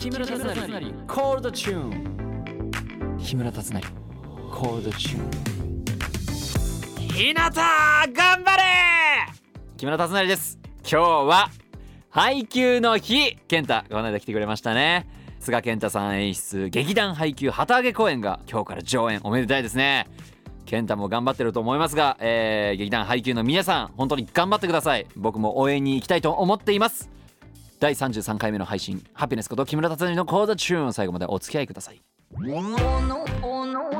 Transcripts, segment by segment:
木村達成。コールドチューン木村達成。コールドチューンひなた頑張れ！木村達成です。今日は配給の日。健太この間来てくれましたね。菅健太さん演出劇団配給旗揚げ公演が今日から上演。おめでたいですね。健太も頑張ってると思いますが、えー、劇団配給の皆さん本当に頑張ってください。僕も応援に行きたいと思っています第33回目の配信ハピネスこと木村達成の講座チューン最後までお付き合いください。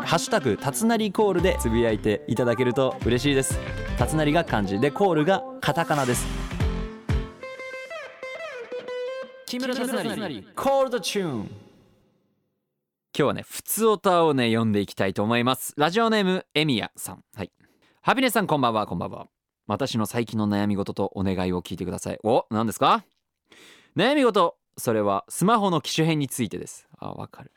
ハッシュタグたつなりコールでつぶやいていただけると嬉しいです。たつなりが漢字でコールがカタカナです。木村達成コールドチューン。今日はね普通オタをね読んでいきたいと思います。ラジオネームエミヤさん。はい。ハピネスさんこんばんはこんばんは。私の最近の悩み事とお願いを聞いてください。お何ですか？悩み事。それはスマホの機種変についてです。あわかる。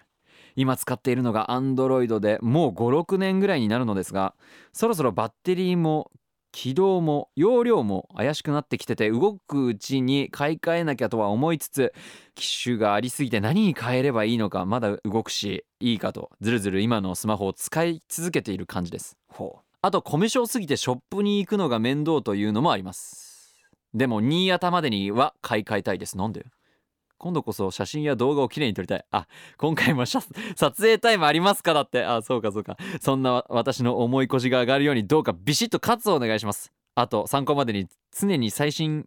今使っているのが Android でもう56年ぐらいになるのですがそろそろバッテリーも起動も容量も怪しくなってきてて動くうちに買い替えなきゃとは思いつつ機種がありすぎて何に変えればいいのかまだ動くしいいかとずるずる今のスマホを使い続けている感じです。ほう。あとコミュ障すぎてショップに行くのが面倒というのもあります。でも新潟までには買い替えたいです。なんで？今度こそ写真や動画をきれいに撮りたい。あ今回も撮影タイムありますかだって。あそうかそうか。そんな私の重い腰が上がるようにどうかビシッとカツをお願いします。あと参考までに常に最新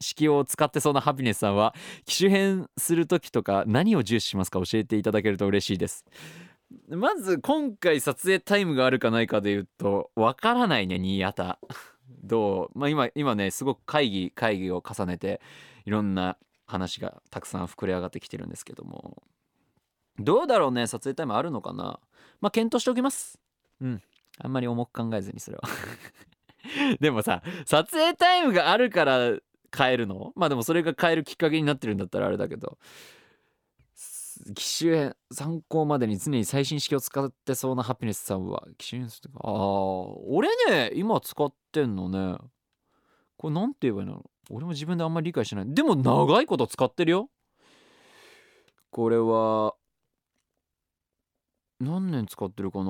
式を使ってそうなハピネスさんは機種変する時とか何を重視しますか教えていただけると嬉しいです。まず今回撮影タイムがあるかないかで言うとわからないね新潟。どうまあ今今ねすごく会議会議を重ねていろんな話がたくさん膨れ上がってきてるんですけども。どうだろうね撮影タイムあるのかな？まあ検討しておきます。うん。あんまり重く考えずにそれは。でもさ撮影タイムがあるから変えるの？まあでもそれが変えるきっかけになってるんだったらあれだけど機種変参考までに常に最新式を使ってそうなハピネスさんは。機種変するああ俺ね今使ってんのね。これなんて言えばいいの？俺も自分であんまり理解してない。でも長いこと使ってるよ。これは何年使ってるかな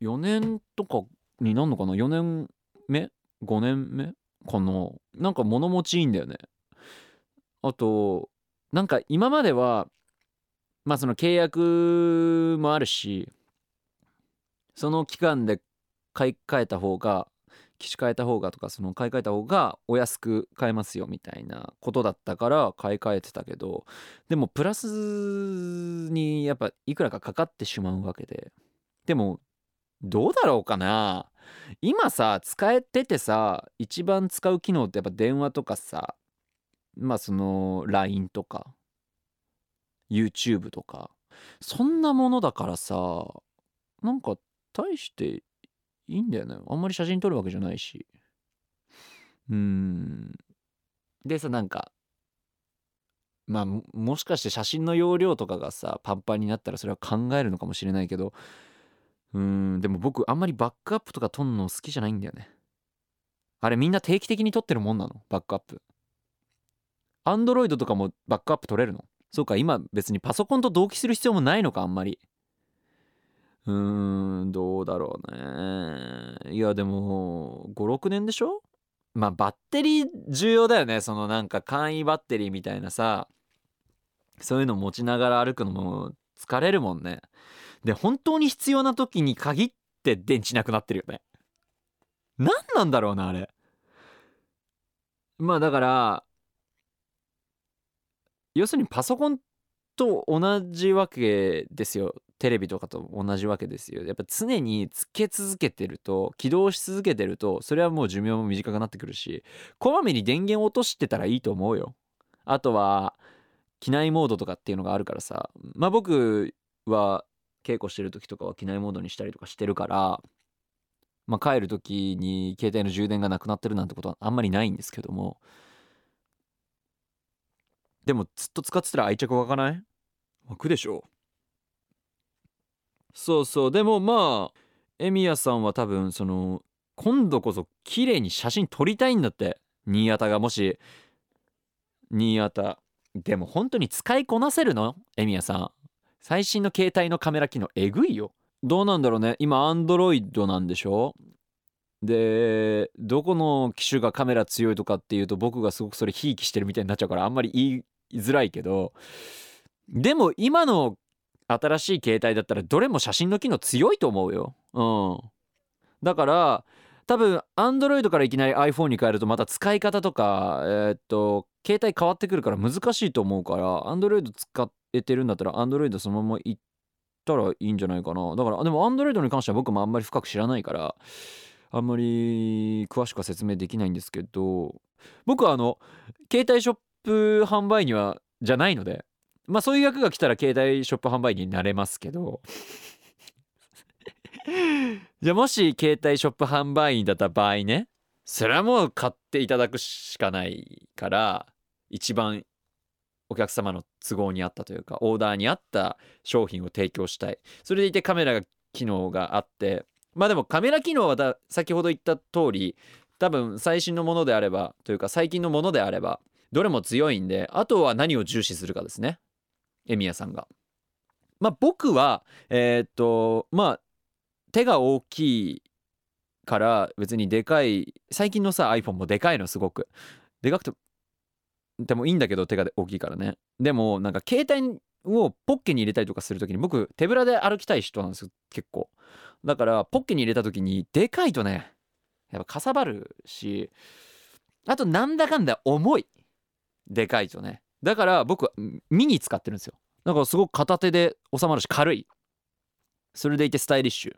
？4年とかになんのかな？4年目？5年目かな？なんか物持ちいいんだよね。あとなんか今まではまあその契約もあるしその期間で買い替えた方が機種変えた方がとかその買い替えた方がお安く買えますよみたいなことだったから買い替えてたけどでもプラスにやっぱいくらかかかってしまうわけで。でもどうだろうかな。今さ使えててさ一番使う機能ってやっぱ電話とかさまあその LINE とか。YouTube とか。そんなものだからさなんか大していいんだよね。あんまり写真撮るわけじゃないし。うん。でさなんかまあもしかして写真の容量とかがさパンパンになったらそれは考えるのかもしれないけど。うーんでも僕あんまりバックアップとか撮んの好きじゃないんだよね。あれみんな定期的に撮ってるもんなの？バックアップ。アンドロイドとかもバックアップ撮れるの？そうか今別にパソコンと同期する必要もないのかあんまりうーん、どうだろうね。いや、でも、5、6年でしょ？まあ、バッテリー重要だよね。そのなんか簡易バッテリーみたいなさ、そういうの持ちながら歩くのも疲れるもんね。で、本当に必要な時に限って電池なくなってるよね。何なんだろうな、あれ。まあだから、要するにパソコンと同じわけですよ。テレビとかと同じわけですよ。やっぱ常につけ続けてると起動し続けてるとそれはもう寿命も短くなってくるしこまめに電源落としてたらいいと思うよ。あとは機内モードとかっていうのがあるからさ。まあ僕は稽古してる時とかは機内モードにしたりとかしてるからまあ帰る時に携帯の充電がなくなってるなんてことはあんまりないんですけども。でもずっと使ってたら愛着湧かない？湧くでしょそうそう。でもまあエミヤさんは多分その今度こそ綺麗に写真撮りたいんだって。新潟がもし。新潟。でも本当に使いこなせるの？エミヤさん。最新の携帯のカメラ機能えぐいよ。どうなんだろうね。今アンドロイドなんでしょ？でどこの機種がカメラ強いとかっていうと僕がすごくそれひいきしてるみたいになっちゃうからあんまり言いづらいけどでも今の新しい携帯だったらどれも写真の機能強いと思うよ。うん。だから多分 Android からいきなり iPhone に変えるとまた使い方とかえー、っと携帯変わってくるから難しいと思うから Android 使えてるんだったら Android そのままいったらいいんじゃないかなだからでも Android に関しては僕もあんまり深く知らないからあんまり詳しくは説明できないんですけど僕はあの携帯ショップ販売にはじゃないので。まあそういう役が来たら携帯ショップ販売になれますけど。じゃあもし携帯ショップ販売員だった場合ねそれはもう買っていただくしかないから一番お客様の都合に合ったというかオーダーに合った商品を提供したい。それでいてカメラ機能があって。まあでもカメラ機能はだ先ほど言った通り多分最新のものであればというか最近のものであればどれも強いんであとは何を重視するかですね。エミヤさんが。まあ僕はえー、っとまあ手が大きいから別にでかい最近のさ iPhone もでかいのすごく。でかくてでもいいんだけど手が大きいからね。でもなんか携帯をポッケに入れたりとかする時に僕手ぶらで歩きたい人なんですよ結構。だからポッケに入れた時にでかいとねやっぱかさばるしあとなんだかんだ重い。でかいとね。だから僕はミニ使ってるんですよ。だからすごく片手で収まるし軽い。それでいてスタイリッシュ。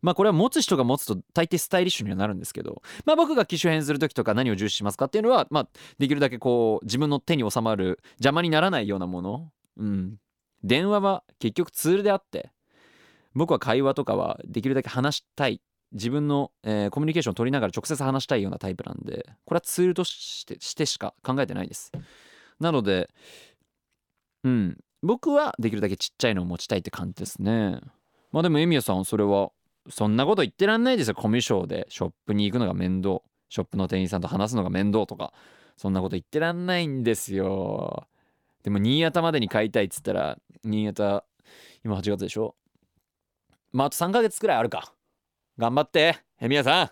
まあこれは持つ人が持つと大抵スタイリッシュにはなるんですけど。まあ僕が機種変する時とか何を重視しますかっていうのはまあできるだけこう自分の手に収まる邪魔にならないようなもの。うん。電話は結局ツールであって僕は会話とかはできるだけ話したい。自分の、えー、コミュニケーションを取りながら直接話したいようなタイプなんでこれはツールとしてしてしか考えてないです。なのでうん。僕はできるだけちっちゃいのを持ちたいって感じですね。まあでもエミヤさんそれはそんなこと言ってらんないですよ。コミュ障でショップに行くのが面倒。ショップの店員さんと話すのが面倒とかそんなこと言ってらんないんですよ。でも新潟までに買いたいっつったら新潟今8月でしょ？まああと3ヶ月くらいあるか。頑張ってエミヤさん。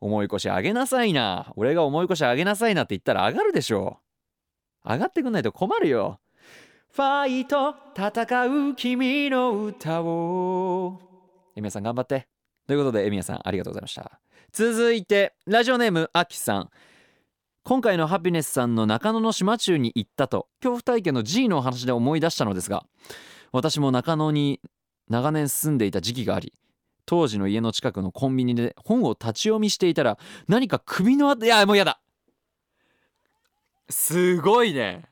重い腰上げなさいな。俺が重い腰上げなさいなって言ったら上がるでしょ。上がってくんないと困るよ。ファイト戦う君の歌を。エミヤさん頑張って。ということでエミヤさんありがとうございました。続いてラジオネームあきさん。今回のハピネスさんの中野の島中に行ったと。恐怖体験の G のお話で思い出したのですが私も中野に長年住んでいた時期があり当時の家の近くのコンビニで本を立ち読みしていたら何か首のあいやもうやだ。すごいね。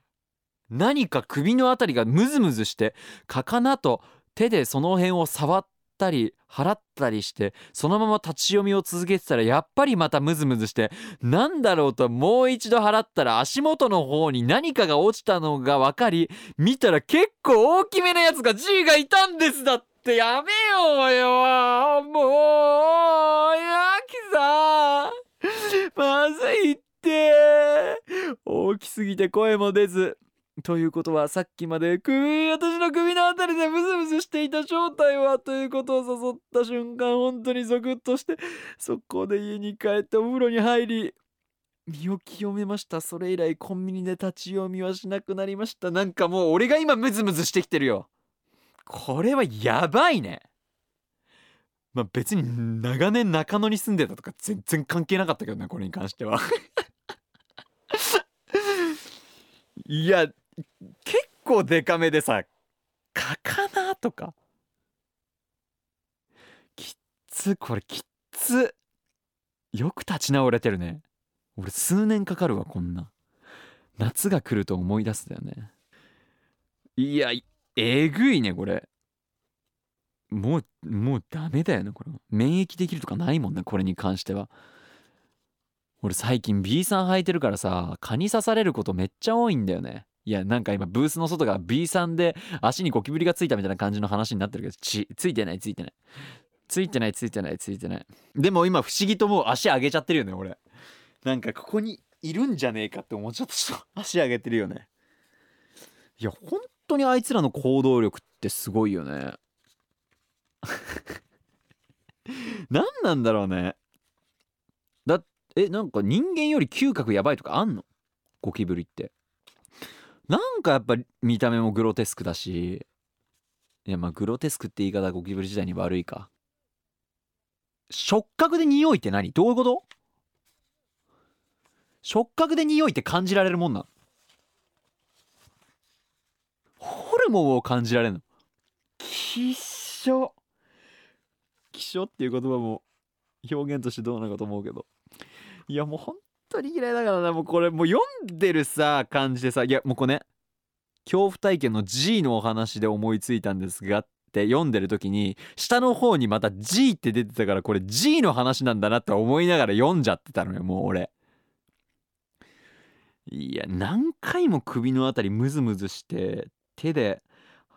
何か首のあたりがムズムズしてかかなと手でその辺を触ったり払ったりしてそのまま立ち読みを続けてたらやっぱりまたムズムズしてなんだろうともう一度払ったら足元の方に何かが落ちたのが分かり見たら結構大きめなやつが G がいたんですだって。ってやめようよもう。やきさん。まずいって。大きすぎて声も出ず。ということはさっきまで首私の首のあたりでムズムズしていた正体はということを誘った瞬間本当にゾクッとして速攻で家に帰ってお風呂に入り身を清めました。それ以来コンビニで立ち読みはしなくなりました。なんかもう俺が今ムズムズしてきてるよ。これはやばいね。まあ別に長年中野に住んでたとか全然関係なかったけどねこれに関しては。いや結構デカめでさ「かかな」とか。きっつこれきっつ。よく立ち直れてるね。俺数年かかるわこんな。夏が来ると思い出すだよね。いやえぐいねこれ。もうもうダメだよねこれ。免疫できるとかないもんねこれに関しては。俺最近 B さん履いてるからさ蚊に刺されることめっちゃ多いんだよね。いやなんか今ブースの外が B さんで足にゴキブリがついたみたいな感じの話になってるけどちついてないついてない。ついてないついてないついてない。でも今不思議ともう足上げちゃってるよね俺。なんかここにいるんじゃねえかって思っちゃった。足上げてるよね。いや本当にあいつらの行動力ってすごいよね。何なんだろうね。だえなんか人間より嗅覚やばいとかあんの？ゴキブリって。なんかやっぱ見た目もグロテスクだし。いやまあグロテスクって言い方ゴキブリ時代に悪いか。触覚で匂いって何？どういうこと？触覚で匂いって感じられるもんなんホルモンを感じられるの？希少希少っていう言葉も表現としてどうなのかと思うけど。いやもう本当に嫌いだからな。もうこれもう読んでるさ感じでさ。いやもうこれね。恐怖体験の G のお話で思いついたんですがって読んでる時に下の方にまた G って出てたからこれ G の話なんだなって思いながら読んじゃってたのよもう俺。いや何回も首のあたりムズムズして手で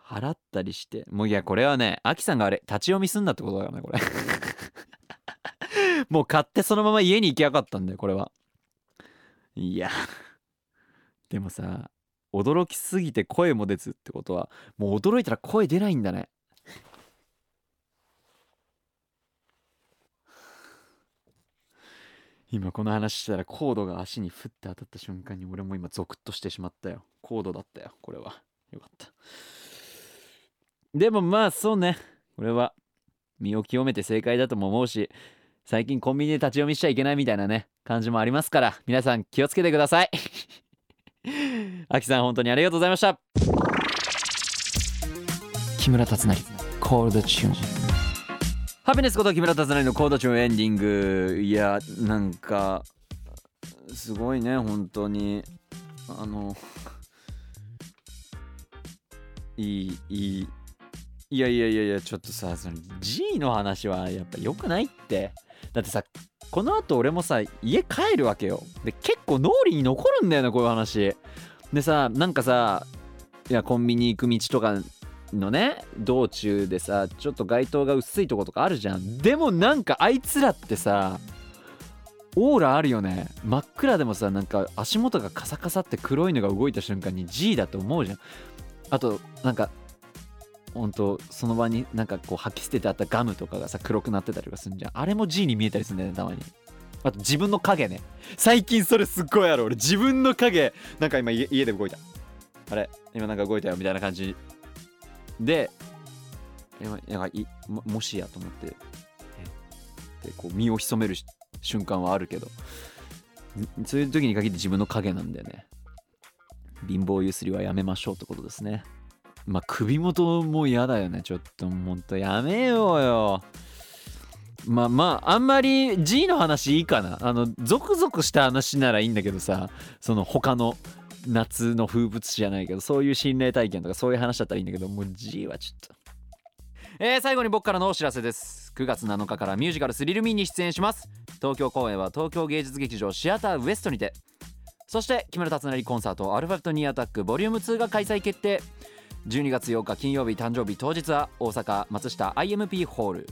払ったりして。もういやこれはねアキさんがあれ立ち読みすんなってことだよねこれ。もう買ってそのまま家に行きやがったんだよこれは。いや。でもさ驚きすぎて声も出ずってことはもう驚いたら声出ないんだね。今この話したらコードが足にふって当たった瞬間に俺も今ゾクッとしてしまったよ。コードだったよこれは。よかった。でもまあそうね。これは身を清めて正解だとも思うし最近コンビニで立ち読みしちゃいけないみたいなね感じもありますから皆さん気をつけてください。あきさん本当にありがとうございました。木村達成コールドチューンハピネスこと木村達成のコードチューンエンディング。いやなんかすごいね本当に。あのいいいいいやいやいやいやちょっとさその G の話はやっぱ良くないって。だってさこの後俺もさ家帰るわけよ。で結構脳裏に残るんだよねこういう話。でさなんかさいやコンビニ行く道とかのね道中でさちょっと街灯が薄いとことかあるじゃん。でもなんかあいつらってさオーラあるよね。真っ暗でもさなんか足元がカサカサって黒いのが動いた瞬間に G だと思うじゃん。あとなんかほんとその場になんかこう吐き捨ててあったガムとかがさ黒くなってたりとかするんじゃん。あれも G に見えたりするんだよねたまに。あと自分の影ね。最近それすっごいある。俺自分の影。なんか今家家で動いた。あれ？今なんか動いたよみたいな感じ。で今なんかいももしやと思って。でこう身を潜める瞬間はあるけど。そういう時に限って自分の影なんだよね。貧乏ゆすりはやめましょうってことですね。まあ首元も嫌だよね。ちょっとほんとやめようよ。まあまああんまり G の話いいかな。あのゾクゾクした話ならいいんだけどさその他の夏の風物詩じゃないけどそういう心霊体験とかそういう話だったらいいんだけどもう G はちょっと。えー、最後に僕からのお知らせです。9月7日からミュージカルスリルミーに出演します。東京公演は東京芸術劇場シアターウエストにて。そして木村達成コンサートアルファベットニーアタックボリューム2が開催決定。12月8日金曜日誕生日当日は大阪松下 IMP ホール。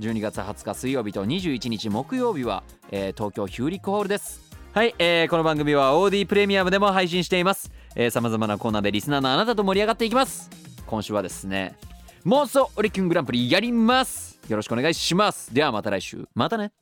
12月20日水曜日と21日木曜日は、えー東京ヒューリックホールです。はい、えーこの番組は OD プレミアムでも配信しています。さまざまなコーナーでリスナーのあなたと盛り上がっていきます。今週はですね妄想オリキュングランプリやります。よろしくお願いします。ではまた来週。またね。